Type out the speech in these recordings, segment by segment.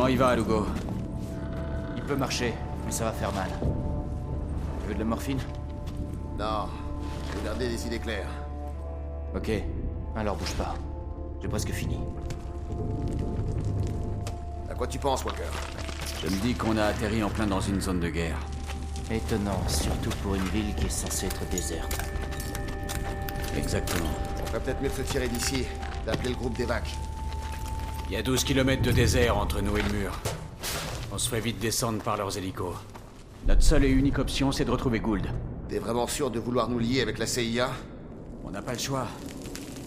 Comment il va, Lugo Il peut marcher, mais ça va faire mal. Tu veux de la morphine Non. Je veux garder des idées claires. Ok. Alors bouge pas. J'ai presque fini. À quoi tu penses, Walker Je me dis qu'on a atterri en plein dans une zone de guerre. Étonnant, surtout pour une ville qui est censée être déserte. Exactement. On ferait peut-être mieux de se tirer d'ici, d'appeler le groupe d'évac. Il y a 12 km de désert entre nous et le mur. On se ferait vite descendre par leurs hélicos. Notre seule et unique option, c'est de retrouver Gould. T'es vraiment sûr de vouloir nous lier avec la CIA On n'a pas le choix.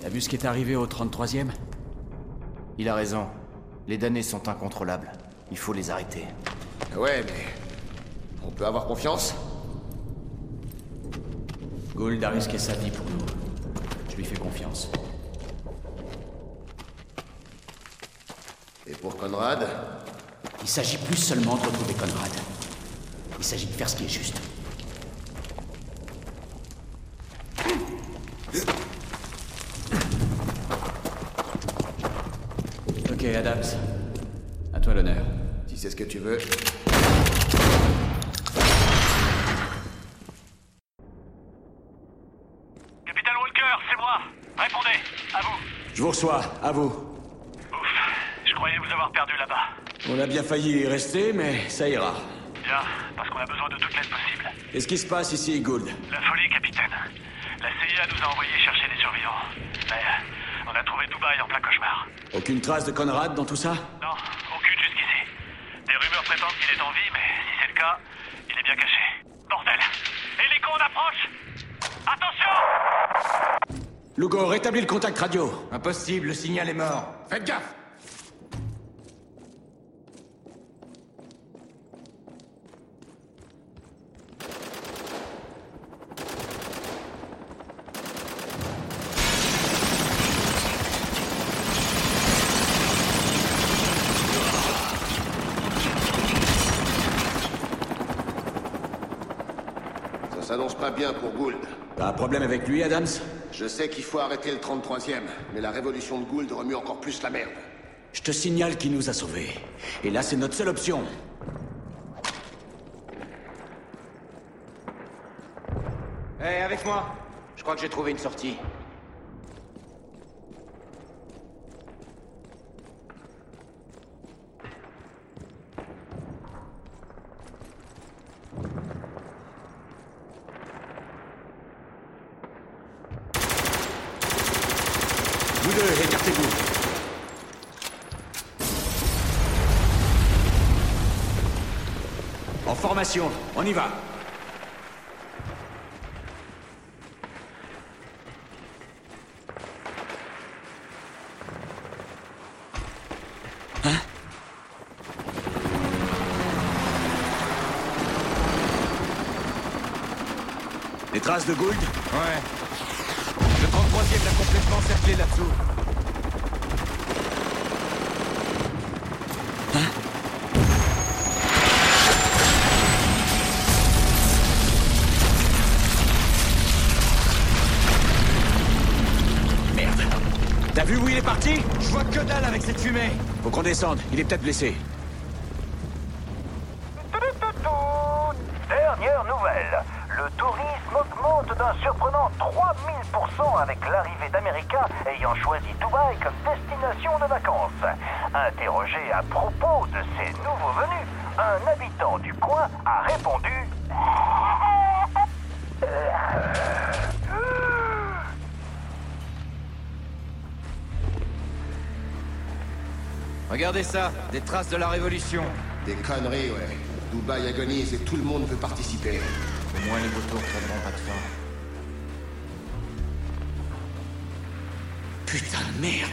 T'as vu ce qui est arrivé au 33e Il a raison. Les damnés sont incontrôlables. Il faut les arrêter. Ouais, mais... On peut avoir confiance? Gould a risqué sa vie pour nous. Je lui fais confiance. Et pour Conrad Il s'agit plus seulement de retrouver Conrad. Il s'agit de faire ce qui est juste. Ok, Adams. À toi l'honneur. Si c'est ce que tu veux. Capitaine Walker, c'est moi. Répondez, à vous. Je vous reçois, à vous. Je croyais vous avoir perdu là-bas. On a bien failli y rester, mais ça ira. Bien, parce qu'on a besoin de toute l'aide possible. Qu'est-ce qui se passe ici, Gould La folie, capitaine. La CIA nous a envoyé chercher des survivants. Mais euh, on a trouvé Dubaï en plein cauchemar. Aucune trace de Conrad dans tout ça? Non, aucune jusqu'ici. Des rumeurs prétendent qu'il est en vie, mais si c'est le cas, il est bien caché. Bordel Hélico, on approche Attention Lugo, rétablis le contact radio. Impossible, le signal est mort. Faites gaffe s'annonce pas bien pour Gould. T'as un problème avec lui, Adams Je sais qu'il faut arrêter le 33e, mais la révolution de Gould remue encore plus la merde. Je te signale qu'il nous a sauvés. Et là, c'est notre seule option. Hé, avec moi Je crois que j'ai trouvé une sortie. Deux, écartez-vous. En formation, on y va. Hein? Les traces de Gould? Ouais. Le 33e l'a complètement cerclé là-dessous. Merde. T'as vu où il est parti? Je vois que dalle avec cette fumée. Faut qu'on descende, il est peut-être blessé. Ayant choisi Dubaï comme destination de vacances. Interrogé à propos de ces nouveaux venus, un habitant du coin a répondu Regardez ça, des traces de la révolution. Des conneries, ouais. Dubaï agonise et tout le monde veut participer. Au moins les vautours crèveront pas de faim. Putain de merde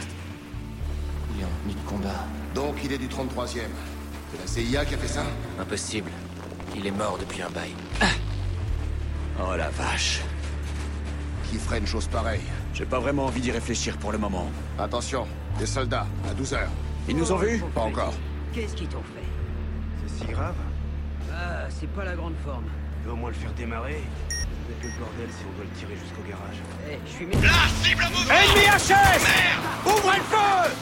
Il est en tenue de combat. Donc il est du 33e. C'est la CIA qui a fait ça Impossible. Il est mort depuis un bail. Oh la vache. Qui ferait une chose pareille J'ai pas vraiment envie d'y réfléchir pour le moment. Attention, des soldats, à 12 heures. Ils nous ont vus Pas encore. Qu'est-ce qu'ils t'ont fait C'est si grave Ah, c'est pas la grande forme. Tu veux au moins le faire démarrer Être le bordel si on doit le tirer jusqu'au garage. Eh, je suis... La cible mouvante Ennemi HS Merde Ouvrez le feu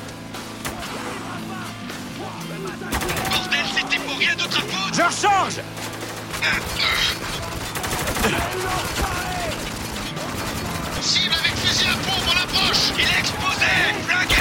Rien d'autre à foutre Je recharge Cible avec fusil à pompe, on approche Il est exposé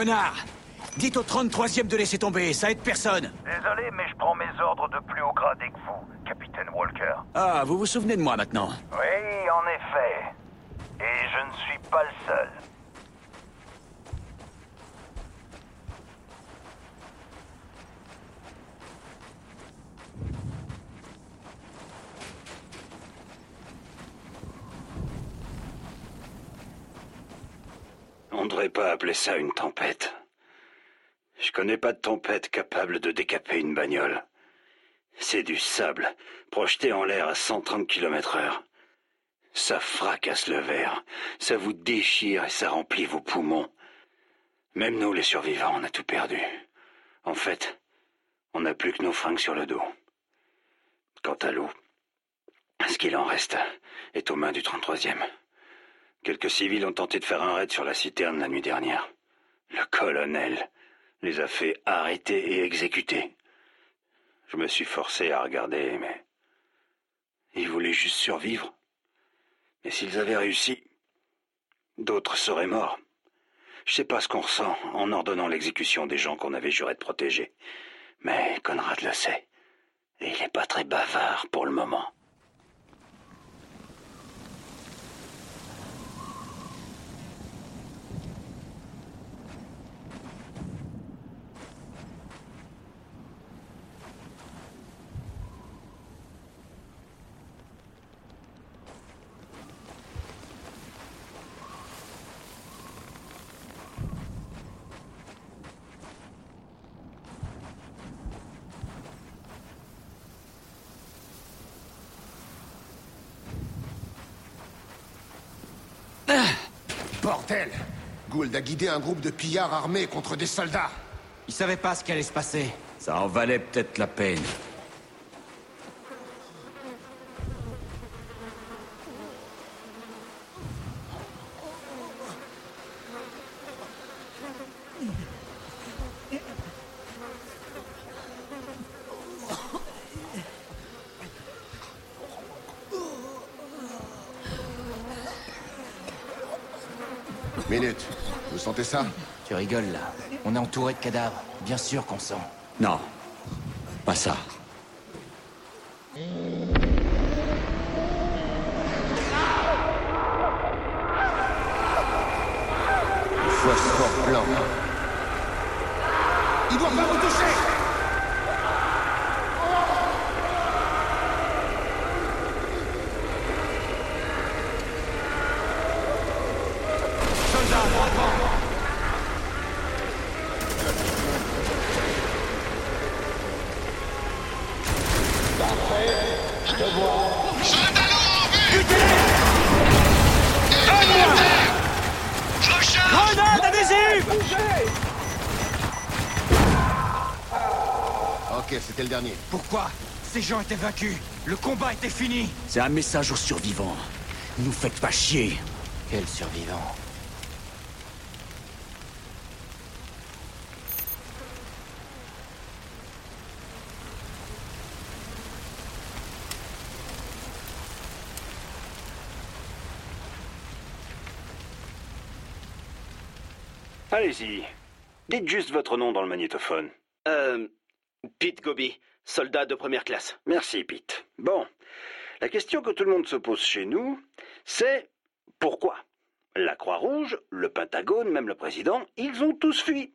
connard Dites au 33e de laisser tomber, ça aide personne Désolé, mais je prends mes ordres de plus haut gradé que vous, capitaine Walker. Ah, vous vous souvenez de moi maintenant Oui, en effet. Et je ne suis pas le seul. Pas appeler ça une tempête. Je connais pas de tempête capable de décaper une bagnole. C'est du sable, projeté en l'air à 130 km heure. Ça fracasse le verre, ça vous déchire et ça remplit vos poumons. Même nous, les survivants, on a tout perdu. En fait, on n'a plus que nos fringues sur le dos. Quant à l'eau, ce qu'il en reste est aux mains du 33e. Quelques civils ont tenté de faire un raid sur la citerne la nuit dernière. Le colonel les a fait arrêter et exécuter. Je me suis forcé à regarder, mais... Ils voulaient juste survivre. Mais s'ils avaient réussi, d'autres seraient morts. Je sais pas ce qu'on ressent en ordonnant l'exécution des gens qu'on avait juré de protéger. Mais Conrad le sait. Et il n'est pas très bavard pour le moment. Bordel Gould a guidé un groupe de pillards armés contre des soldats. Il savait pas ce qui allait se passer. Ça en valait peut-être la peine. Minute. Vous sentez ça Tu rigoles là. On est entouré de cadavres. Bien sûr qu'on sent. Non, pas ça. Phosphore blanc. Il doit pas vous toucher Ok, c'était le dernier. Pourquoi? Ces gens étaient vaincus. Le combat était fini. C'est un message aux survivants. Nous faites pas chier. Quel survivant? Allez-y. Dites juste votre nom dans le magnétophone. Euh. Pete Gobi, soldat de première classe. Merci, Pete. Bon. La question que tout le monde se pose chez nous, c'est pourquoi La Croix-Rouge, le Pentagone, même le président, ils ont tous fui?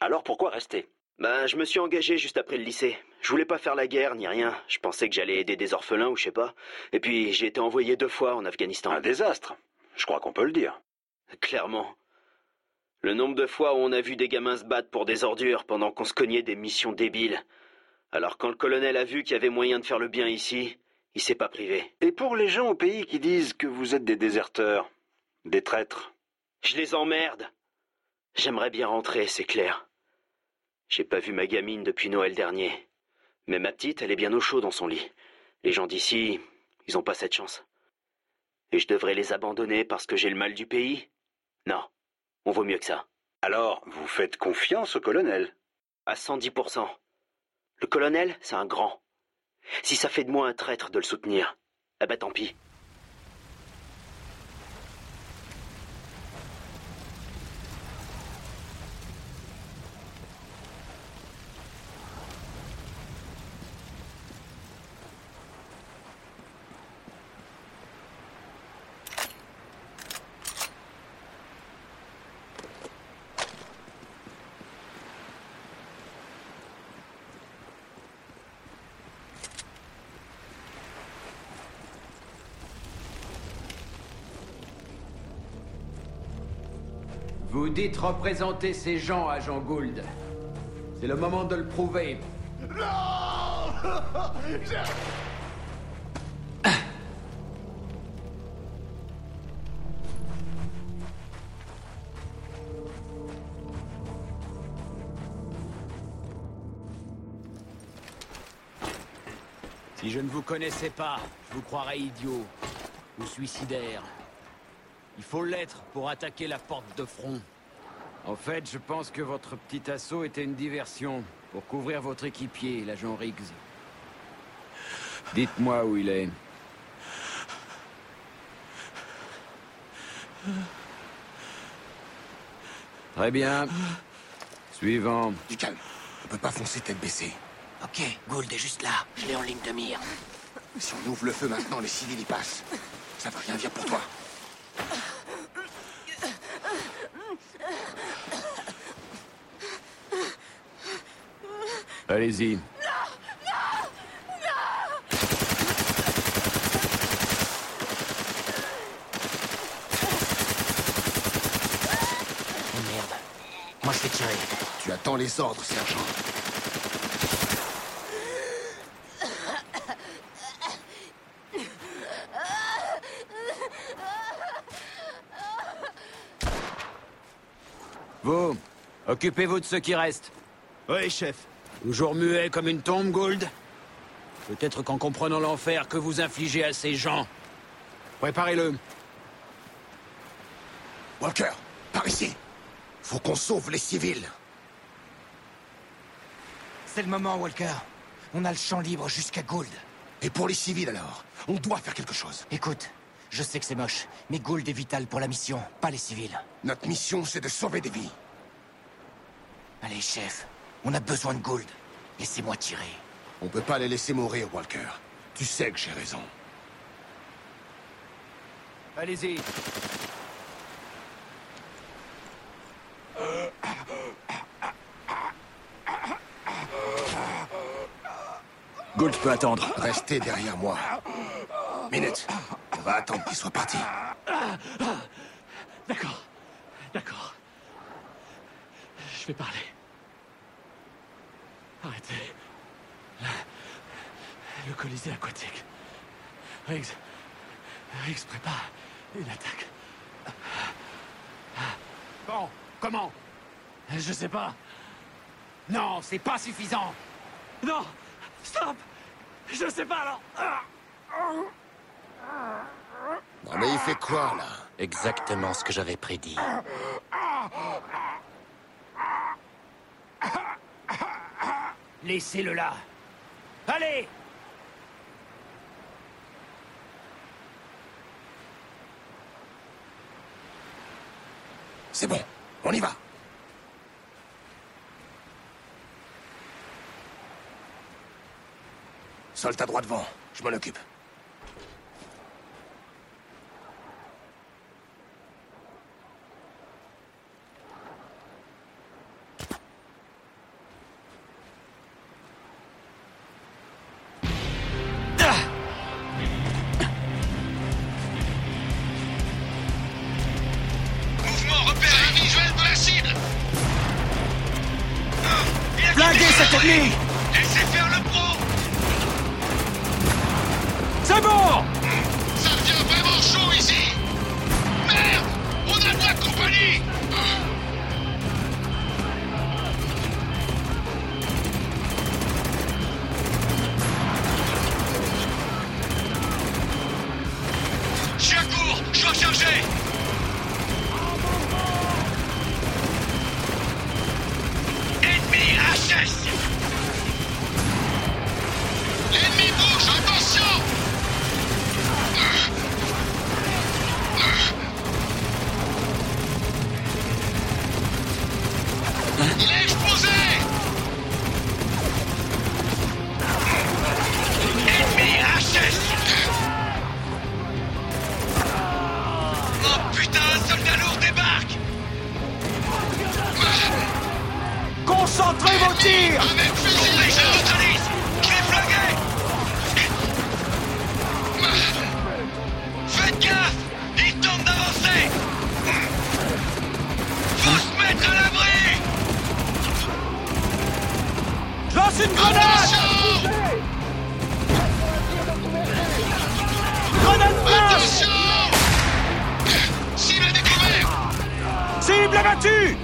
Alors pourquoi rester? Ben, je me suis engagé juste après le lycée. Je voulais pas faire la guerre ni rien. Je pensais que j'allais aider des orphelins ou je sais pas. Et puis, j'ai été envoyé deux fois en Afghanistan. Un désastre. Je crois qu'on peut le dire. Clairement. Le nombre de fois où on a vu des gamins se battre pour des ordures pendant qu'on se cognait des missions débiles. Alors quand le colonel a vu qu'il y avait moyen de faire le bien ici, il s'est pas privé. Et pour les gens au pays qui disent que vous êtes des déserteurs, des traîtres, Je les emmerde. J'aimerais bien rentrer, c'est clair. J'ai pas vu ma gamine depuis Noël dernier. Mais ma petite, elle est bien au chaud dans son lit. Les gens d'ici, ils ont pas cette chance. Et je devrais les abandonner parce que j'ai le mal du pays? Non, on vaut mieux que ça. alors vous faites confiance au colonel? À 110%. Le colonel, c'est un grand. Si ça fait de moi un traître de le soutenir, eh ben tant pis. Vous dites représenter ces gens, agent Gould. C'est le moment de le prouver. Si je ne vous connaissais pas, je vous croirais idiot ou suicidaire. Il faut l'être pour attaquer la porte de front. En fait, je pense que votre petit assaut était une diversion pour couvrir votre équipier, l'agent Riggs. Dites-moi où il est. Très bien. Suivant. Du calme. On peut pas foncer tête baissée. Ok, Gould est juste là. Je l'ai en ligne de mire. Si on ouvre le feu maintenant, les civils y passent. Ça va rien dire pour toi. Allez-y. Oh merde. Moi, je vais tirer. Tu attends les ordres, sergent. Vous, occupez-vous de ce qui reste. Oui, chef. Toujours muet comme une tombe, Gould Peut-être qu'en comprenant l'enfer que vous infligez à ces gens. Préparez-le. Walker, par ici. Faut qu'on sauve les civils. C'est le moment, Walker. On a le champ libre jusqu'à Gould. Et pour les civils alors On doit faire quelque chose. Écoute, je sais que c'est moche, mais Gould est vital pour la mission, pas les civils. Notre mission, c'est de sauver des vies. Allez, chef, on a besoin de Gould. Laissez-moi tirer. On peut pas les laisser mourir, Walker. Tu sais que j'ai raison. Allez-y. Gould peut attendre. Restez derrière moi. Minute, on va attendre qu'il soit parti. D'accord. D'accord. Je vais parler. Arrêtez. Le Colisée aquatique. Riggs. Riggs prépare une attaque. Bon, comment? Je sais pas. Non, c'est pas suffisant. Non Stop Je sais pas alors Non mais il fait quoi, là? Exactement ce que j'avais prédit. Laissez-le là. Allez C'est bon, on y va. Soldat droit devant, je m'en occupe. me! Lance une grenade Grenade Attention Cible découvert Cible abattue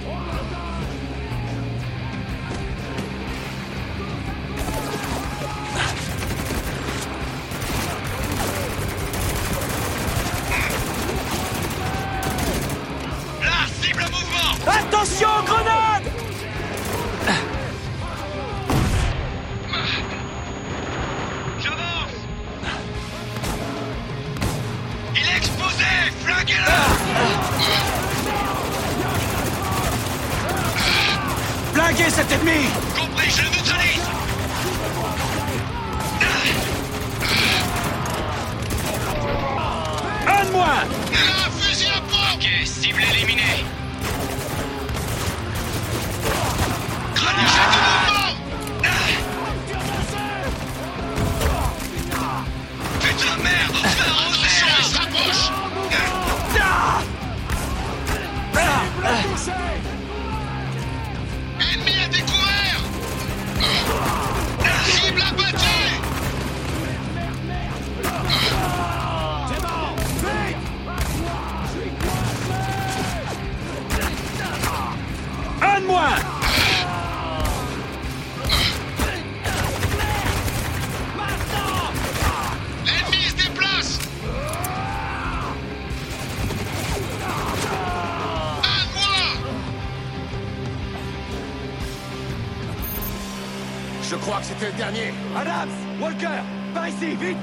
crois que c'était le dernier. Adams Walker Par ici, vite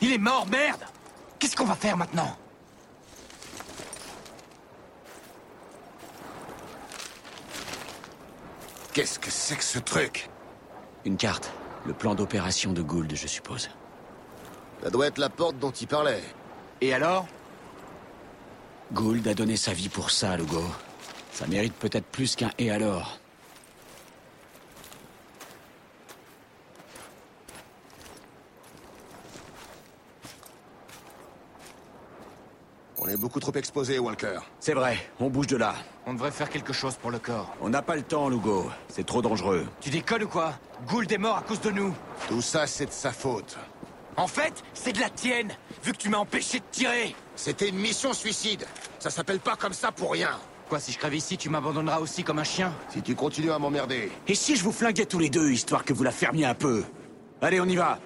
Il est mort, merde Qu'est-ce qu'on va faire maintenant? Qu'est-ce que c'est que ce truc? Une carte. Le plan d'opération de Gould, je suppose. Ça doit être la porte dont il parlait. Et alors? Gould a donné sa vie pour ça, Lugo. Ça mérite peut-être plus qu'un et alors. On est beaucoup trop exposé, Walker. C'est vrai, on bouge de là. On devrait faire quelque chose pour le corps. On n'a pas le temps, Lugo. C'est trop dangereux. Tu déconnes ou quoi? Gould est mort à cause de nous. Tout ça, c'est de sa faute. En fait, c'est de la tienne, vu que tu m'as empêché de tirer. C'était une mission suicide. Ça s'appelle pas comme ça pour rien. Quoi, si je crève ici, tu m'abandonneras aussi comme un chien? Si tu continues à m'emmerder, Et si je vous flinguais tous les deux, histoire que vous la fermiez un peu? Allez, on y va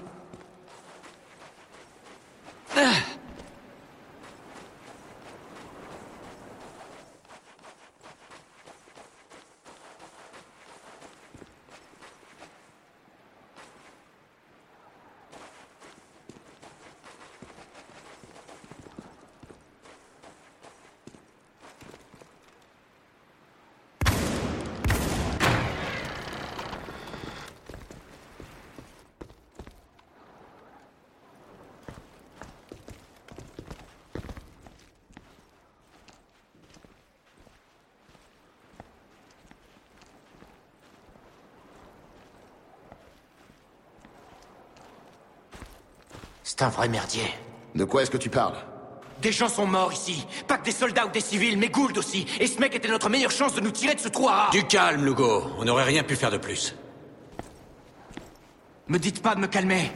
C'est un vrai merdier. de quoi est-ce que tu parles? Des gens sont morts ici. Pas que des soldats ou des civils, mais Gould aussi. Et ce mec était notre meilleure chance de nous tirer de ce trou à rats. Du calme, Lugo. On n'aurait rien pu faire de plus. Me dites pas de me calmer.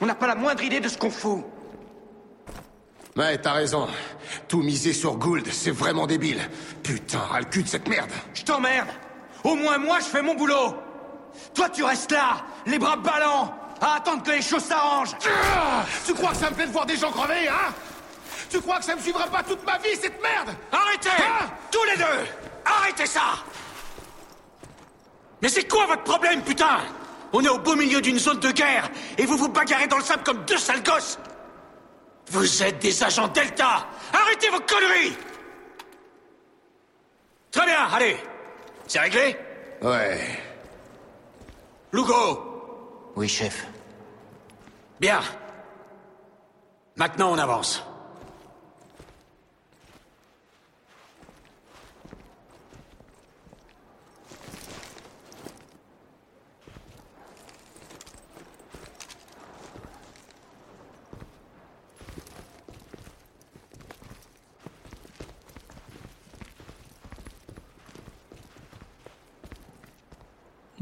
On n'a pas la moindre idée de ce qu'on fout. Ouais, t'as raison. Tout miser sur Gould, c'est vraiment débile. Putain, ras le cul de cette merde. Je t'emmerde. Au moins moi, je fais mon boulot. Toi, tu restes là, les bras ballants, à attendre que les choses s'arrangent. Ah tu crois que ça me plaît de voir des gens crever, hein Tu crois que ça me suivra pas toute ma vie, cette merde Arrêtez Hein Tous les deux Arrêtez ça Mais c'est quoi votre problème, putain On est au beau milieu d'une zone de guerre, et vous vous bagarrez dans le sable comme deux sales gosses Vous êtes des agents Delta Arrêtez vos conneries Très bien, allez C'est réglé Ouais. Lugo Oui, chef. Bien. Maintenant, on avance.